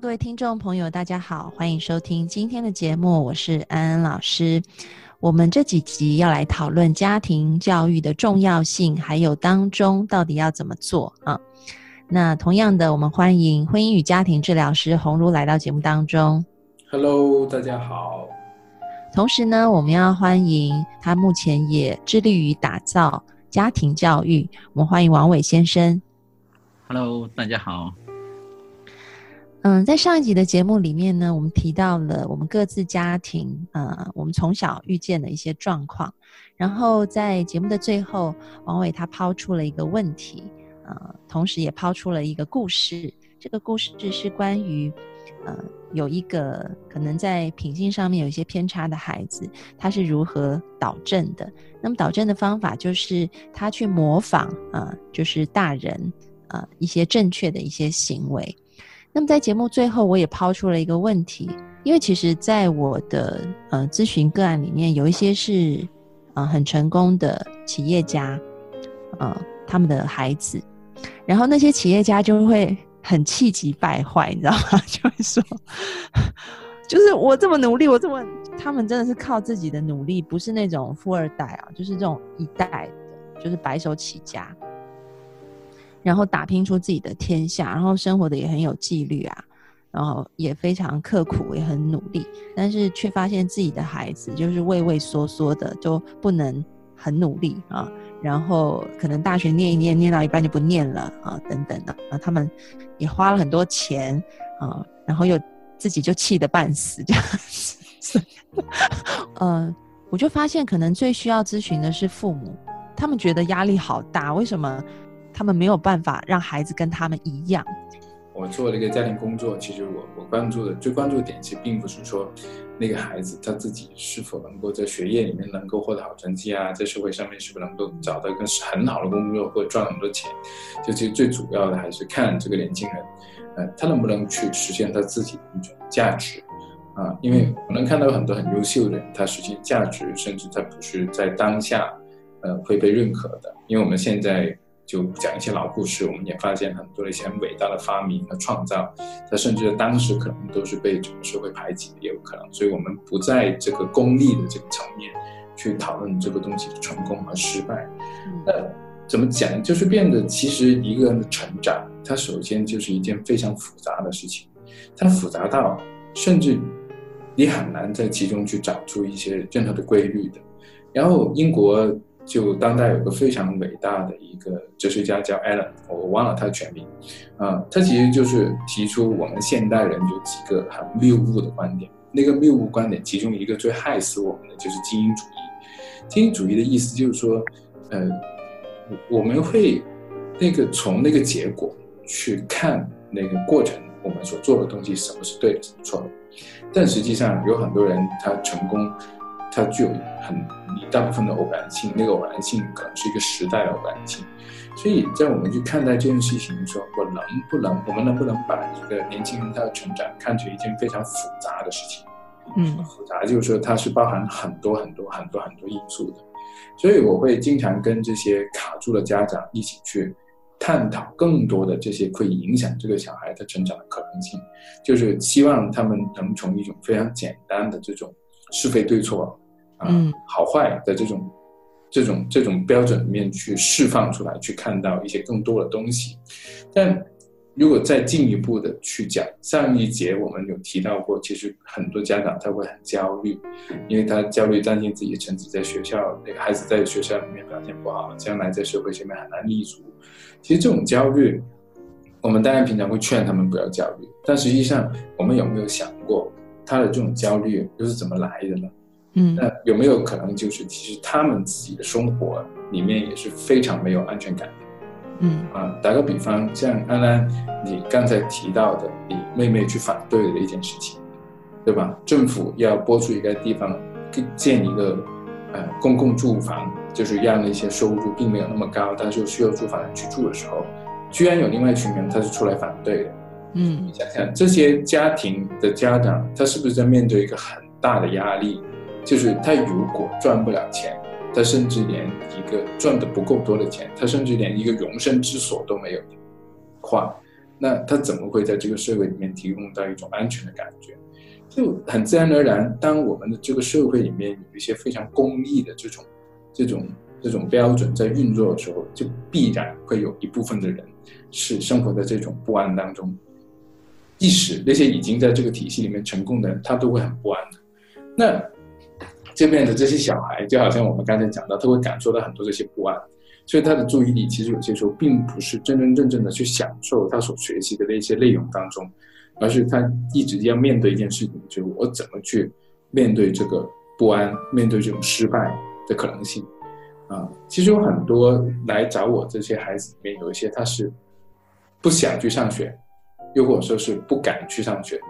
各位听众朋友，大家好，欢迎收听今天的节目，我是安安老师。我们这几集要来讨论家庭教育的重要性，还有当中到底要怎么做啊？那同样的，我们欢迎婚姻与家庭治疗师洪如来到节目当中。Hello，大家好。同时呢，我们要欢迎他目前也致力于打造家庭教育。我们欢迎王伟先生。Hello，大家好。嗯，在上一集的节目里面呢，我们提到了我们各自家庭，呃，我们从小遇见的一些状况。然后在节目的最后，王伟他抛出了一个问题，呃，同时也抛出了一个故事。这个故事是关于，呃，有一个可能在品性上面有一些偏差的孩子，他是如何导正的？那么导正的方法就是他去模仿，啊，就是大人，啊，一些正确的一些行为。那么在节目最后，我也抛出了一个问题，因为其实，在我的呃咨询个案里面，有一些是呃很成功的企业家，呃他们的孩子，然后那些企业家就会很气急败坏，你知道吗？就会说，就是我这么努力，我这么，他们真的是靠自己的努力，不是那种富二代啊，就是这种一代的，就是白手起家。然后打拼出自己的天下，然后生活的也很有纪律啊，然后也非常刻苦，也很努力，但是却发现自己的孩子就是畏畏缩缩的，就不能很努力啊。然后可能大学念一念，念到一半就不念了啊，等等的啊。他们也花了很多钱啊，然后又自己就气得半死这样子。呃，我就发现可能最需要咨询的是父母，他们觉得压力好大，为什么？他们没有办法让孩子跟他们一样。我做了一个家庭工作，其实我我关注的最关注的点，其实并不是说那个孩子他自己是否能够在学业里面能够获得好成绩啊，在社会上面是否能够找到一个很好的工作或者赚很多钱。就其实最主要的还是看这个年轻人，呃，他能不能去实现他自己的一种价值啊？因为我能看到很多很优秀的人，他实现价值，甚至他不是在当下，呃，会被认可的。因为我们现在。就讲一些老故事，我们也发现很多的一些很伟大的发明和创造，它甚至当时可能都是被整个社会排挤的，也有可能。所以，我们不在这个功利的这个层面去讨论这个东西的成功和失败。那怎么讲？就是变得，其实一个人的成长，它首先就是一件非常复杂的事情，它复杂到甚至你很难在其中去找出一些任何的规律的。然后，英国。就当代有个非常伟大的一个哲学家叫 Allen，我忘了他的全名，啊，他其实就是提出我们现代人有几个很谬误的观点。那个谬误观点，其中一个最害死我们的就是精英主义。精英主义的意思就是说，呃，我们会那个从那个结果去看那个过程，我们所做的东西什么是对的，什么错的。但实际上有很多人他成功。它具有很大部分的偶然性，那个偶然性可能是一个时代的偶然性，所以在我们去看待这件事情的时候，我能不能，我们能不能把一个年轻人他的成长看成一件非常复杂的事情？嗯，复杂就是说它是包含很多很多很多很多因素的，所以我会经常跟这些卡住的家长一起去探讨更多的这些可以影响这个小孩的成长的可能性，就是希望他们能从一种非常简单的这种是非对错。嗯，好坏的这种、这种、这种标准里面去释放出来，去看到一些更多的东西。但如果再进一步的去讲，上一节我们有提到过，其实很多家长他会很焦虑，因为他焦虑担心自己的成绩在学校，那个孩子在学校里面表现不好，将来在社会上面很难立足。其实这种焦虑，我们当然平常会劝他们不要焦虑，但实际上我们有没有想过，他的这种焦虑又是怎么来的呢？嗯，那有没有可能就是其实他们自己的生活里面也是非常没有安全感的？嗯啊，打个比方，像安安你刚才提到的，你妹妹去反对的一件事情，对吧？政府要拨出一个地方建一个呃公共住房，就是让那些收入并没有那么高，但是又需要住房人去住的时候，居然有另外一群人他是出来反对的。嗯你想想，这些家庭的家长，他是不是在面对一个很大的压力？就是他如果赚不了钱，他甚至连一个赚的不够多的钱，他甚至连一个容身之所都没有的话，那他怎么会在这个社会里面提供到一种安全的感觉？就很自然而然，当我们的这个社会里面有一些非常公益的这种、这种、这种标准在运作的时候，就必然会有一部分的人是生活在这种不安当中。即使那些已经在这个体系里面成功的人，他都会很不安的。那这边的这些小孩，就好像我们刚才讲到，他会感受到很多这些不安，所以他的注意力其实有些时候并不是真真正正的去享受他所学习的那些内容当中，而是他一直要面对一件事情，就是我怎么去面对这个不安，面对这种失败的可能性。啊，其实有很多来找我这些孩子里面，有一些他是不想去上学，又或者说是不敢去上学。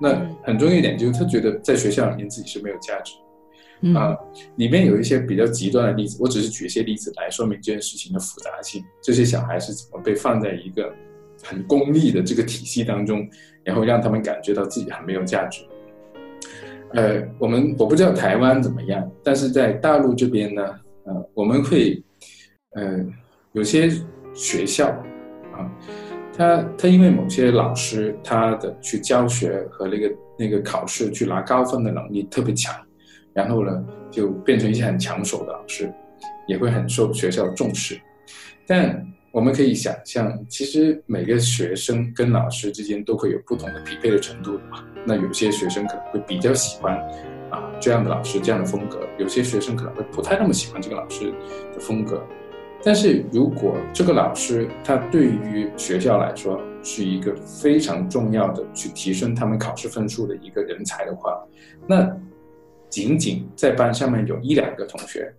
那很重要一点就是他觉得在学校里面自己是没有价值。嗯啊，里面有一些比较极端的例子，我只是举一些例子来说明这件事情的复杂性。这些小孩是怎么被放在一个很功利的这个体系当中，然后让他们感觉到自己很没有价值。呃，我们我不知道台湾怎么样，但是在大陆这边呢，呃，我们会，呃，有些学校啊，他他因为某些老师他的去教学和那个那个考试去拿高分的能力特别强。然后呢，就变成一些很抢手的老师，也会很受学校重视。但我们可以想象，其实每个学生跟老师之间都会有不同的匹配的程度的嘛。那有些学生可能会比较喜欢啊这样的老师这样的风格，有些学生可能会不太那么喜欢这个老师的风格。但是如果这个老师他对于学校来说是一个非常重要的去提升他们考试分数的一个人才的话，那仅仅在班上面有一两个同学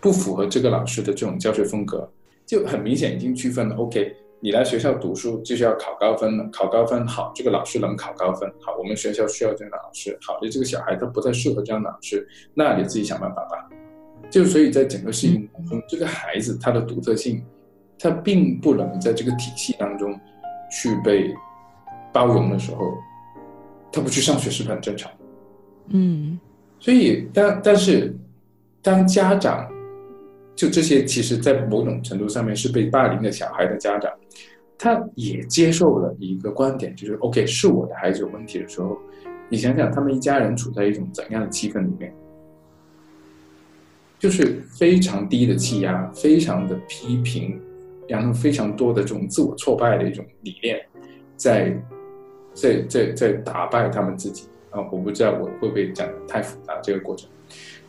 不符合这个老师的这种教学风格，就很明显已经区分了。OK，你来学校读书就是要考高分了，考高分好，这个老师能考高分好，我们学校需要这样的老师。好的，这个小孩他不太适合这样的老师，那你自己想办法吧。就所以在整个事情当中，这个孩子他的独特性，他并不能在这个体系当中去被包容的时候，他不去上学是很正常？嗯所以，但但是，当家长就这些，其实在某种程度上面是被霸凌的小孩的家长，他也接受了一个观点，就是 OK，是我的孩子有问题的时候，你想想他们一家人处在一种怎样的气氛里面？就是非常低的气压，非常的批评，然后非常多的这种自我挫败的一种理念，在在在在打败他们自己。啊，我不知道我会不会讲的太复杂这个过程。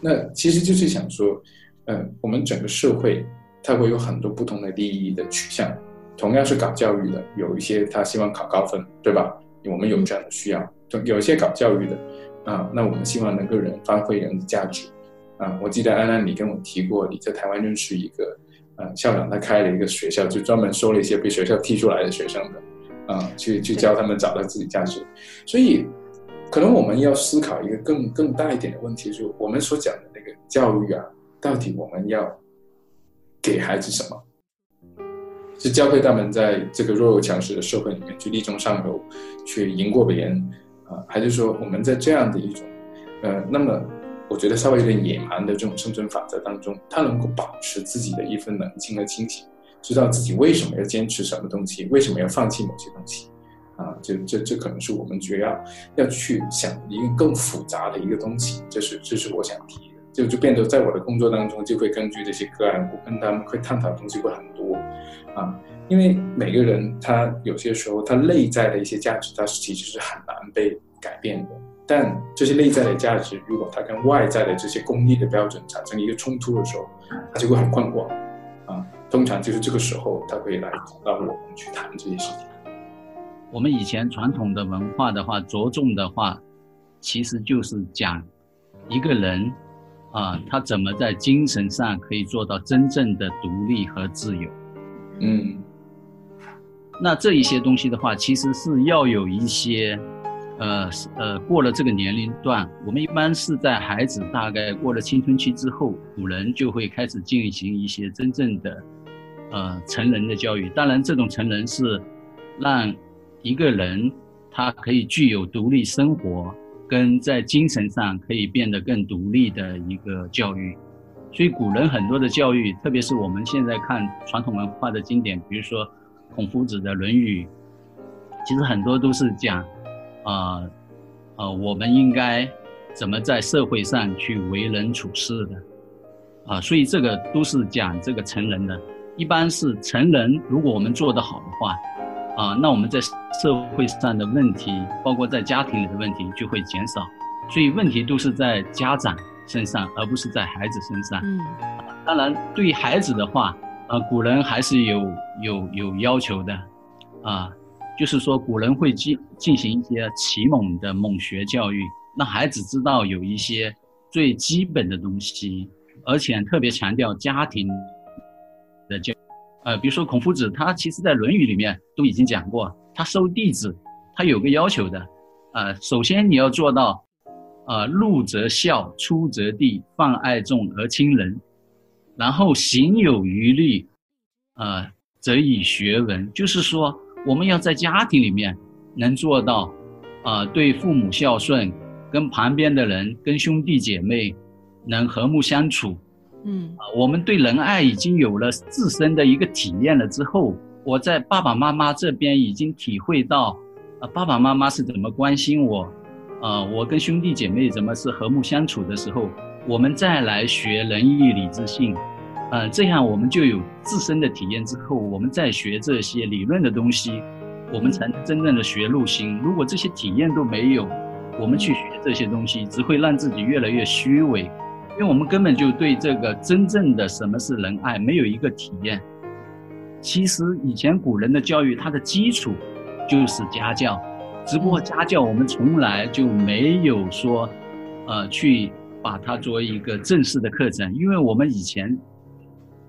那其实就是想说，嗯，我们整个社会它会有很多不同的利益的取向，同样是搞教育的，有一些他希望考高分，对吧？我们有这样的需要。有一些搞教育的，啊，那我们希望能够人发挥人的价值。啊，我记得安安你跟我提过，你在台湾认识一个，呃，校长他开了一个学校，就专门收了一些被学校踢出来的学生的，啊，去去教他们找到自己价值。所以。可能我们要思考一个更更大一点的问题，就是我们所讲的那个教育啊，到底我们要给孩子什么？是教会他们在这个弱肉强食的社会里面去力争上游，去赢过别人啊，还是说我们在这样的一种呃，那么我觉得稍微有点野蛮的这种生存法则当中，他能够保持自己的一份冷静和清醒，知道自己为什么要坚持什么东西，为什么要放弃某些东西？啊，这这这可能是我们主要要去想一个更复杂的一个东西，这是这是我想提的，就就变得在我的工作当中就会根据这些个案，我跟他们会探讨的东西会很多，啊，因为每个人他有些时候他内在的一些价值，他是其实是很难被改变的，但这些内在的价值，如果他跟外在的这些功利的标准产生一个冲突的时候，他就会很困惑，啊，通常就是这个时候他会来找到我们去谈这些事情。我们以前传统的文化的话，着重的话，其实就是讲一个人啊，他怎么在精神上可以做到真正的独立和自由。嗯，那这一些东西的话，其实是要有一些，呃呃，过了这个年龄段，我们一般是在孩子大概过了青春期之后，古人就会开始进行一些真正的，呃，成人的教育。当然，这种成人是让一个人他可以具有独立生活，跟在精神上可以变得更独立的一个教育。所以古人很多的教育，特别是我们现在看传统文化的经典，比如说孔夫子的《论语》，其实很多都是讲，啊，呃，我们应该怎么在社会上去为人处事的，啊，所以这个都是讲这个成人的。一般是成人，如果我们做得好的话，啊，那我们在社会上的问题，包括在家庭里的问题就会减少。所以问题都是在家长。身上，而不是在孩子身上。嗯，当然，对于孩子的话，呃，古人还是有有有要求的，啊，就是说古人会进进行一些启蒙的蒙学教育，让孩子知道有一些最基本的东西，而且特别强调家庭呃，比如说孔夫子，他其实在《论语》里面都已经讲过，他收弟子，他有个要求的，呃，首先你要做到。呃，入则孝，出则弟，泛爱众而亲仁，然后行有余力，呃，则以学文。就是说，我们要在家庭里面能做到，啊，对父母孝顺，跟旁边的人、跟兄弟姐妹能和睦相处。嗯，啊，我们对仁爱已经有了自身的一个体验了之后，我在爸爸妈妈这边已经体会到，啊，爸爸妈妈是怎么关心我。啊，我跟兄弟姐妹怎么是和睦相处的时候，我们再来学仁义礼智信，呃，这样我们就有自身的体验之后，我们再学这些理论的东西，我们才能真正的学入心。如果这些体验都没有，我们去学这些东西，只会让自己越来越虚伪，因为我们根本就对这个真正的什么是仁爱没有一个体验。其实以前古人的教育，它的基础就是家教。只不过家教我们从来就没有说，呃，去把它作为一个正式的课程，因为我们以前，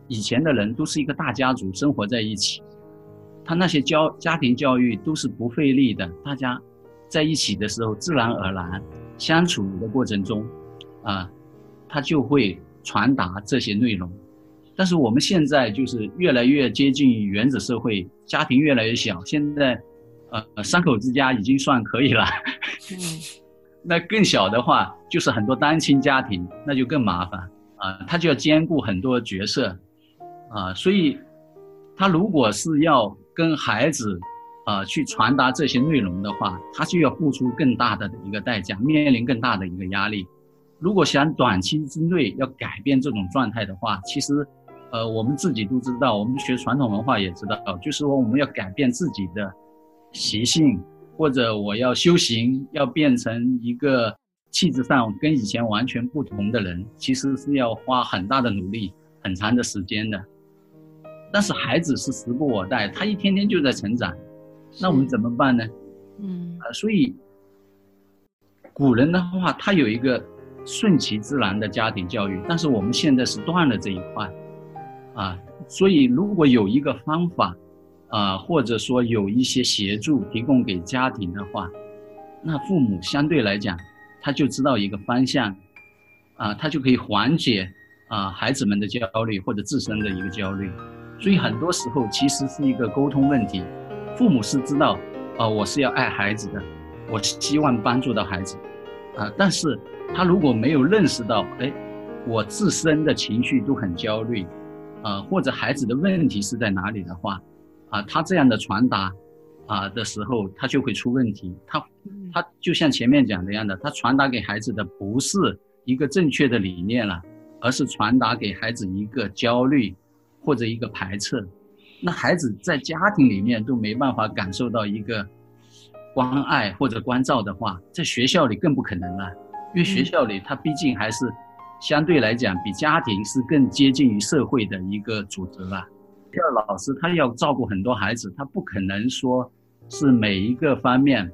以前的人都是一个大家族生活在一起，他那些教家庭教育都是不费力的，大家在一起的时候自然而然相处的过程中，啊，他就会传达这些内容。但是我们现在就是越来越接近于原子社会，家庭越来越小，现在。呃，三口之家已经算可以了。嗯，那更小的话，就是很多单亲家庭，那就更麻烦啊。他就要兼顾很多角色啊，所以他如果是要跟孩子啊去传达这些内容的话，他就要付出更大的一个代价，面临更大的一个压力。如果想短期之内要改变这种状态的话，其实，呃，我们自己都知道，我们学传统文化也知道，就是说我们要改变自己的。习性，或者我要修行，要变成一个气质上跟以前完全不同的人，其实是要花很大的努力、很长的时间的。但是孩子是时不我待，他一天天就在成长，那我们怎么办呢？嗯，啊，所以古人的话，他有一个顺其自然的家庭教育，但是我们现在是断了这一块，啊，所以如果有一个方法。啊，或者说有一些协助提供给家庭的话，那父母相对来讲，他就知道一个方向，啊，他就可以缓解啊孩子们的焦虑或者自身的一个焦虑。所以很多时候其实是一个沟通问题，父母是知道，啊，我是要爱孩子的，我希望帮助到孩子，啊，但是他如果没有认识到，哎，我自身的情绪都很焦虑，啊，或者孩子的问题是在哪里的话。啊，他这样的传达，啊的时候，他就会出问题。他，他就像前面讲的样的，他传达给孩子的不是一个正确的理念了，而是传达给孩子一个焦虑或者一个排斥。那孩子在家庭里面都没办法感受到一个关爱或者关照的话，在学校里更不可能了，因为学校里他毕竟还是相对来讲比家庭是更接近于社会的一个组织吧。第二，老师他要照顾很多孩子，他不可能说是每一个方面，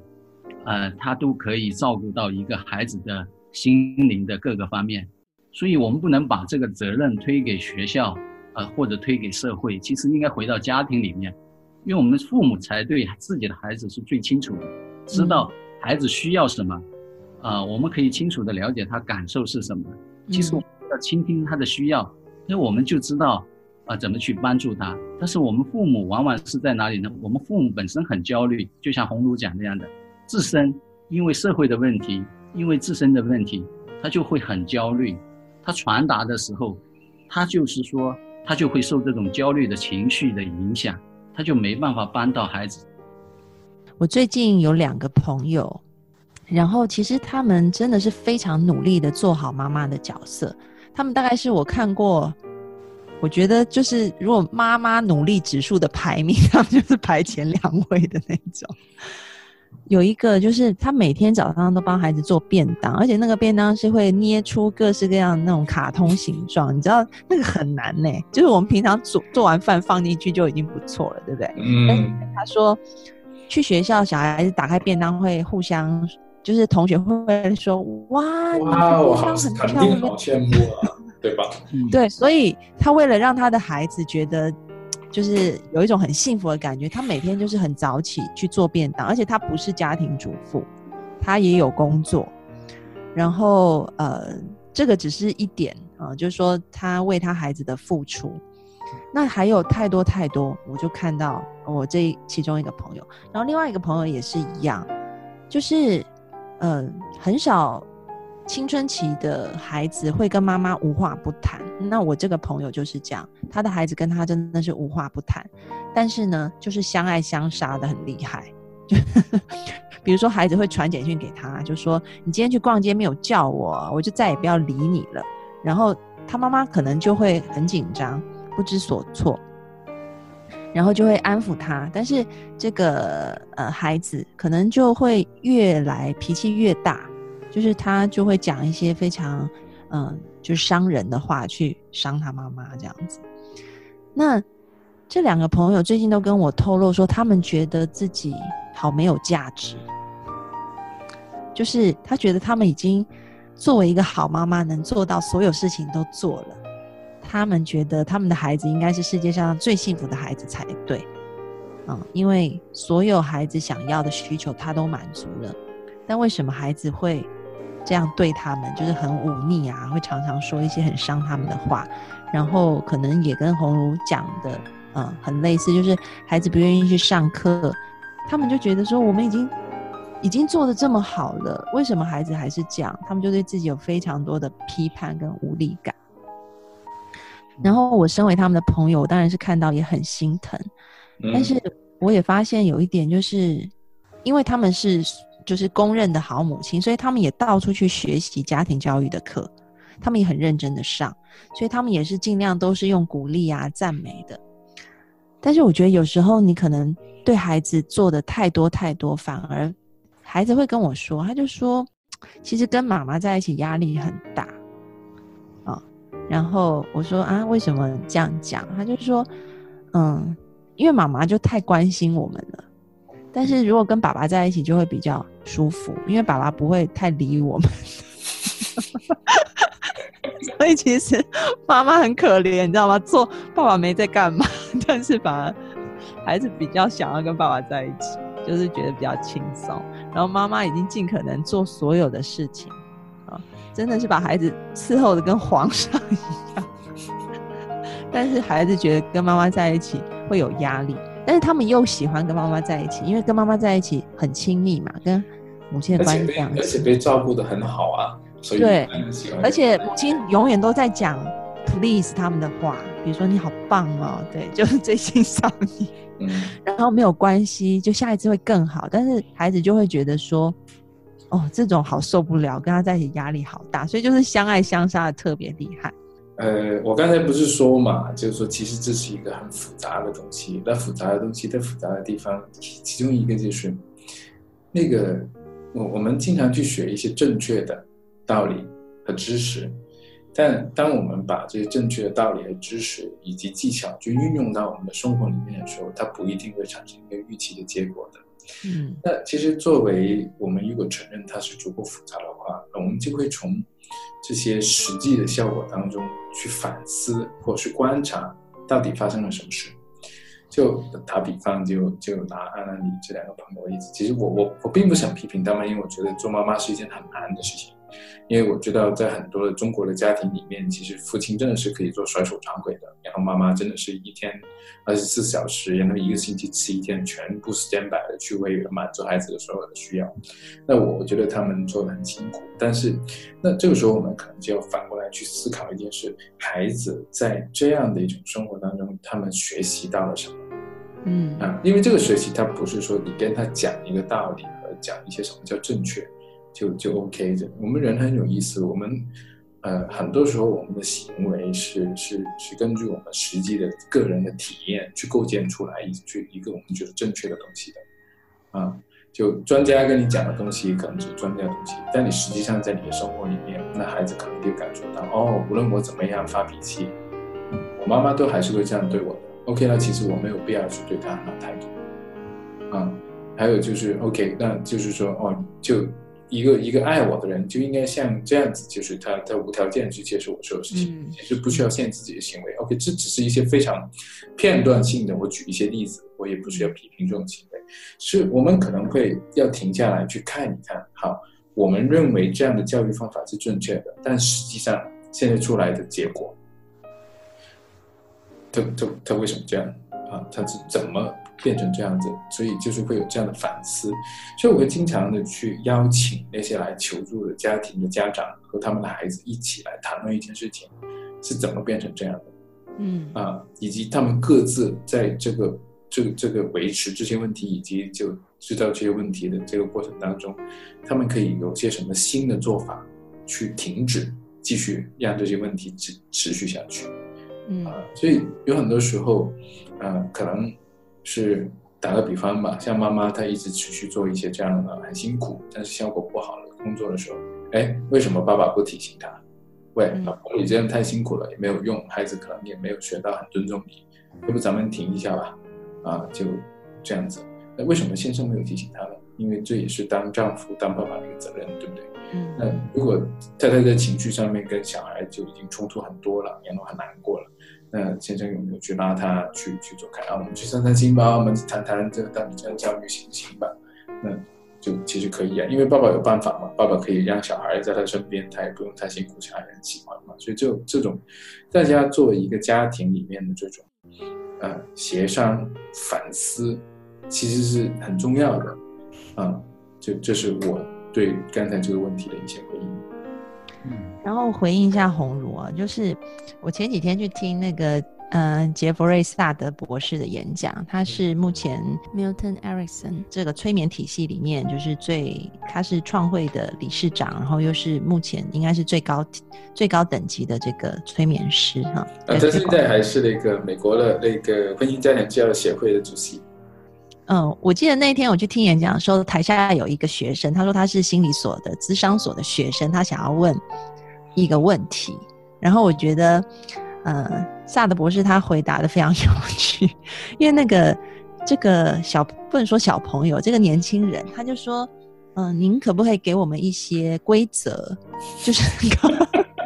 呃，他都可以照顾到一个孩子的心灵的各个方面，所以我们不能把这个责任推给学校，呃，或者推给社会，其实应该回到家庭里面，因为我们父母才对自己的孩子是最清楚的，知道孩子需要什么，啊，我们可以清楚的了解他感受是什么。其实我们要倾听他的需要，那我们就知道啊怎么去帮助他。但是我们父母往往是在哪里呢？我们父母本身很焦虑，就像红炉讲那样的，自身因为社会的问题，因为自身的问题，他就会很焦虑。他传达的时候，他就是说，他就会受这种焦虑的情绪的影响，他就没办法帮到孩子。我最近有两个朋友。然后，其实他们真的是非常努力的做好妈妈的角色。他们大概是我看过，我觉得就是如果妈妈努力指数的排名，他们就是排前两位的那种。有一个就是他每天早上都帮孩子做便当，而且那个便当是会捏出各式各样那种卡通形状，你知道那个很难呢。就是我们平常做做完饭放进去就已经不错了，对不对？嗯。他说去学校小孩子打开便当会互相。就是同学会说哇，哇，我好肯定好羡慕啊，对吧？对，所以他为了让他的孩子觉得，就是有一种很幸福的感觉，他每天就是很早起去做便当，而且他不是家庭主妇，他也有工作。然后呃，这个只是一点啊，就是说他为他孩子的付出，那还有太多太多。我就看到我这其中一个朋友，然后另外一个朋友也是一样，就是。嗯，很少青春期的孩子会跟妈妈无话不谈。那我这个朋友就是这样，他的孩子跟他真的是无话不谈，但是呢，就是相爱相杀的很厉害。就 比如说，孩子会传简讯给他，就说：“你今天去逛街没有叫我，我就再也不要理你了。”然后他妈妈可能就会很紧张，不知所措。然后就会安抚他，但是这个呃孩子可能就会越来脾气越大，就是他就会讲一些非常嗯就是伤人的话去伤他妈妈这样子。那这两个朋友最近都跟我透露说，他们觉得自己好没有价值，就是他觉得他们已经作为一个好妈妈，能做到所有事情都做了。他们觉得他们的孩子应该是世界上最幸福的孩子才对，嗯，因为所有孩子想要的需求他都满足了。但为什么孩子会这样对他们？就是很忤逆啊，会常常说一些很伤他们的话，然后可能也跟红茹讲的，嗯，很类似，就是孩子不愿意去上课，他们就觉得说我们已经已经做的这么好了，为什么孩子还是这样？他们就对自己有非常多的批判跟无力感。然后我身为他们的朋友，我当然是看到也很心疼，但是我也发现有一点，就是因为他们是就是公认的好母亲，所以他们也到处去学习家庭教育的课，他们也很认真的上，所以他们也是尽量都是用鼓励啊、赞美的。但是我觉得有时候你可能对孩子做的太多太多，反而孩子会跟我说，他就说，其实跟妈妈在一起压力很大。然后我说啊，为什么这样讲？他就说，嗯，因为妈妈就太关心我们了。但是如果跟爸爸在一起，就会比较舒服，因为爸爸不会太理我们。所以其实妈妈很可怜，你知道吗？做爸爸没在干嘛，但是反而孩子比较想要跟爸爸在一起，就是觉得比较轻松。然后妈妈已经尽可能做所有的事情。真的是把孩子伺候的跟皇上一样，但是孩子觉得跟妈妈在一起会有压力，但是他们又喜欢跟妈妈在一起，因为跟妈妈在一起很亲密嘛，跟母亲的关系这样，而且被照顾的很好啊，所以对，而且母亲永远都在讲 please 他们的话，比如说你好棒哦，对，就是最欣赏你，然后没有关系，就下一次会更好，但是孩子就会觉得说。哦，这种好受不了，跟他在一起压力好大，所以就是相爱相杀的特别厉害。呃，我刚才不是说嘛，就是说其实这是一个很复杂的东西。那复杂的东西，在复杂的地方，其中一个就是那个我我们经常去学一些正确的道理和知识，但当我们把这些正确的道理和知识以及技巧就运用到我们的生活里面的时候，它不一定会产生一个预期的结果的。嗯，那其实作为我们如果承认它是足够复杂的话，那我们就会从这些实际的效果当中去反思或是观察到底发生了什么事？就打比方，就就拿安安妮这两个朋友例子，其实我我我并不想批评他们，因为我觉得做妈妈是一件很难的事情。因为我知道，在很多的中国的家庭里面，其实父亲真的是可以做甩手掌柜的，然后妈妈真的是一天二十四小时，然后一个星期七天，全部 stand by 的去为满足孩子的所有的需要。那我觉得他们做的很辛苦，但是那这个时候我们可能就要反过来去思考一件事：孩子在这样的一种生活当中，他们学习到了什么？嗯啊，因为这个学习，它不是说你跟他讲一个道理和讲一些什么叫正确。就就 OK 的。我们人很有意思，我们呃很多时候我们的行为是是是根据我们实际的个人的体验去构建出来一去一个我们觉得正确的东西的啊。就专家跟你讲的东西可能是专家的东西，但你实际上在你的生活里面，那孩子可能就感受到哦，无论我怎么样发脾气，我妈妈都还是会这样对我的。OK，那其实我没有必要去对她很好态度啊。还有就是 OK，那就是说哦就。一个一个爱我的人就应该像这样子，就是他他无条件去接受我所有事情，其实不需要限制自己的行为。OK，这只是一些非常片段性的。我举一些例子，我也不需要批评这种行为。是我们可能会要停下来去看一看。好，我们认为这样的教育方法是正确的，但实际上现在出来的结果，他他他为什么这样啊？他是怎么？变成这样子，所以就是会有这样的反思，所以我会经常的去邀请那些来求助的家庭的家长和他们的孩子一起来谈论一件事情，是怎么变成这样的，嗯啊，以及他们各自在这个这个这个维持这些问题以及就知道这些问题的这个过程当中，他们可以有些什么新的做法去停止继续让这些问题持持续下去，嗯啊，所以有很多时候，呃，可能。是打个比方吧，像妈妈她一直持续做一些这样的很辛苦，但是效果不好的工作的时候，哎，为什么爸爸不提醒她？喂，老婆你这样太辛苦了也没有用，孩子可能也没有学到很尊重你，要不咱们停一下吧？啊，就这样子。那为什么先生没有提醒他呢？因为这也是当丈夫、当爸爸的一个责任，对不对？嗯。那如果太太在情绪上面跟小孩就已经冲突很多了，然后很难过了。那先生有没有去拉他去去走开啊？我们去散散心吧，我们谈谈这个到底这样教育行不行吧？那就其实可以啊，因为爸爸有办法嘛，爸爸可以让小孩在他身边，他也不用太辛苦，小孩也很喜欢嘛。所以就这种大家作为一个家庭里面的这种呃协商反思，其实是很重要的啊。就这是我对刚才这个问题的一些回应。然后回应一下红茹啊，就是我前几天去听那个嗯杰弗瑞萨德博士的演讲，他是目前 Milton Erickson 这个催眠体系里面就是最他是创会的理事长，然后又是目前应该是最高最高等级的这个催眠师哈。啊，他现在还是那个美国的那个婚姻家庭教育协会的主席。嗯，我记得那天我去听演讲的时候，台下有一个学生，他说他是心理所的咨商所的学生，他想要问。一个问题，然后我觉得，呃，萨德博士他回答的非常有趣，因为那个这个小不能说小朋友，这个年轻人他就说，嗯，您可不可以给我们一些规则？就是，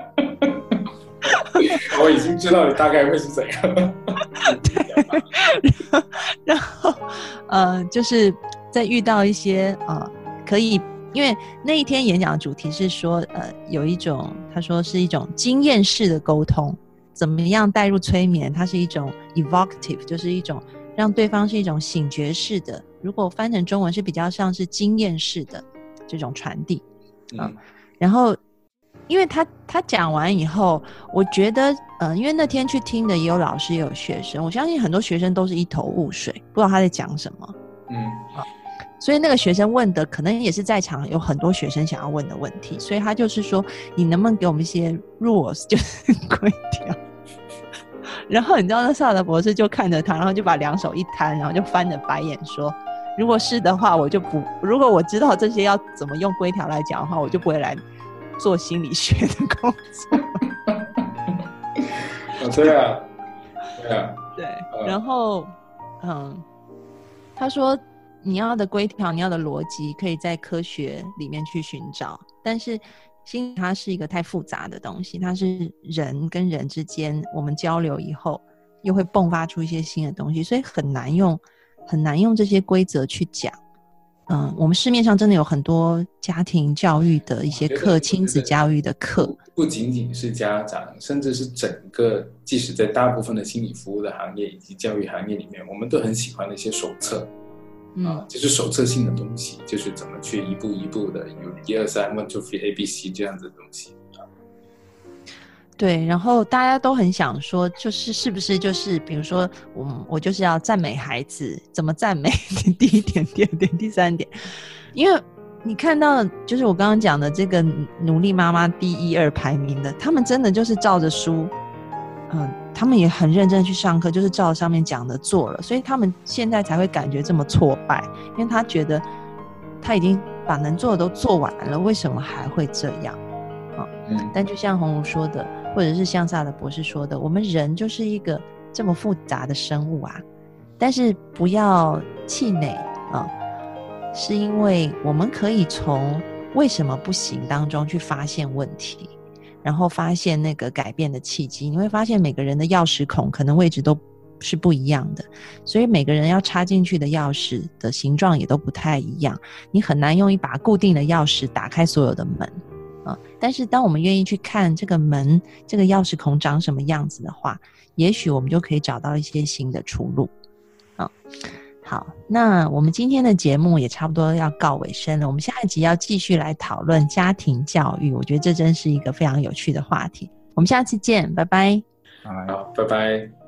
我已经知道你大概会是怎样。对，然后，呃，就是在遇到一些啊，可以。因为那一天演讲的主题是说，呃，有一种他说是一种经验式的沟通，怎么样带入催眠？它是一种 evocative，就是一种让对方是一种醒觉式的。如果翻成中文是比较像是经验式的这种传递啊。然后，因为他他讲完以后，我觉得，呃，因为那天去听的也有老师也有学生，我相信很多学生都是一头雾水，不知道他在讲什么。嗯，好。所以那个学生问的可能也是在场有很多学生想要问的问题，所以他就是说，你能不能给我们一些 rules，就是规条？然后你知道那萨德博士就看着他，然后就把两手一摊，然后就翻着白眼说：“如果是的话，我就不；如果我知道这些要怎么用规条来讲的话，我就不会来做心理学的工作。”对啊，对啊，对。然后，嗯，他说。你要的规条，你要的逻辑，可以在科学里面去寻找。但是，心理它是一个太复杂的东西，它是人跟人之间，我们交流以后又会迸发出一些新的东西，所以很难用很难用这些规则去讲。嗯，我们市面上真的有很多家庭教育的一些课，亲子教育的课，不仅仅是家长，甚至是整个，即使在大部分的心理服务的行业以及教育行业里面，我们都很喜欢的一些手册，啊，就是手册性的东西，就是怎么去一步一步的，有一二三，one two three A B C 这样子的东西。对，然后大家都很想说，就是是不是就是，比如说，我我就是要赞美孩子，怎么赞美？第一点，第二点，第三点，因为你看到，就是我刚刚讲的这个努力妈妈第一二排名的，他们真的就是照着书，嗯，他们也很认真去上课，就是照上面讲的做了，所以他们现在才会感觉这么挫败，因为他觉得他已经把能做的都做完了，为什么还会这样？啊，嗯，但就像红茹说的。或者是像萨的博士说的，我们人就是一个这么复杂的生物啊，但是不要气馁啊，是因为我们可以从为什么不行当中去发现问题，然后发现那个改变的契机。你会发现每个人的钥匙孔可能位置都是不一样的，所以每个人要插进去的钥匙的形状也都不太一样，你很难用一把固定的钥匙打开所有的门。啊！但是当我们愿意去看这个门、这个钥匙孔长什么样子的话，也许我们就可以找到一些新的出路。啊，好，那我们今天的节目也差不多要告尾声了。我们下一集要继续来讨论家庭教育，我觉得这真是一个非常有趣的话题。我们下次见，拜拜。好，拜拜。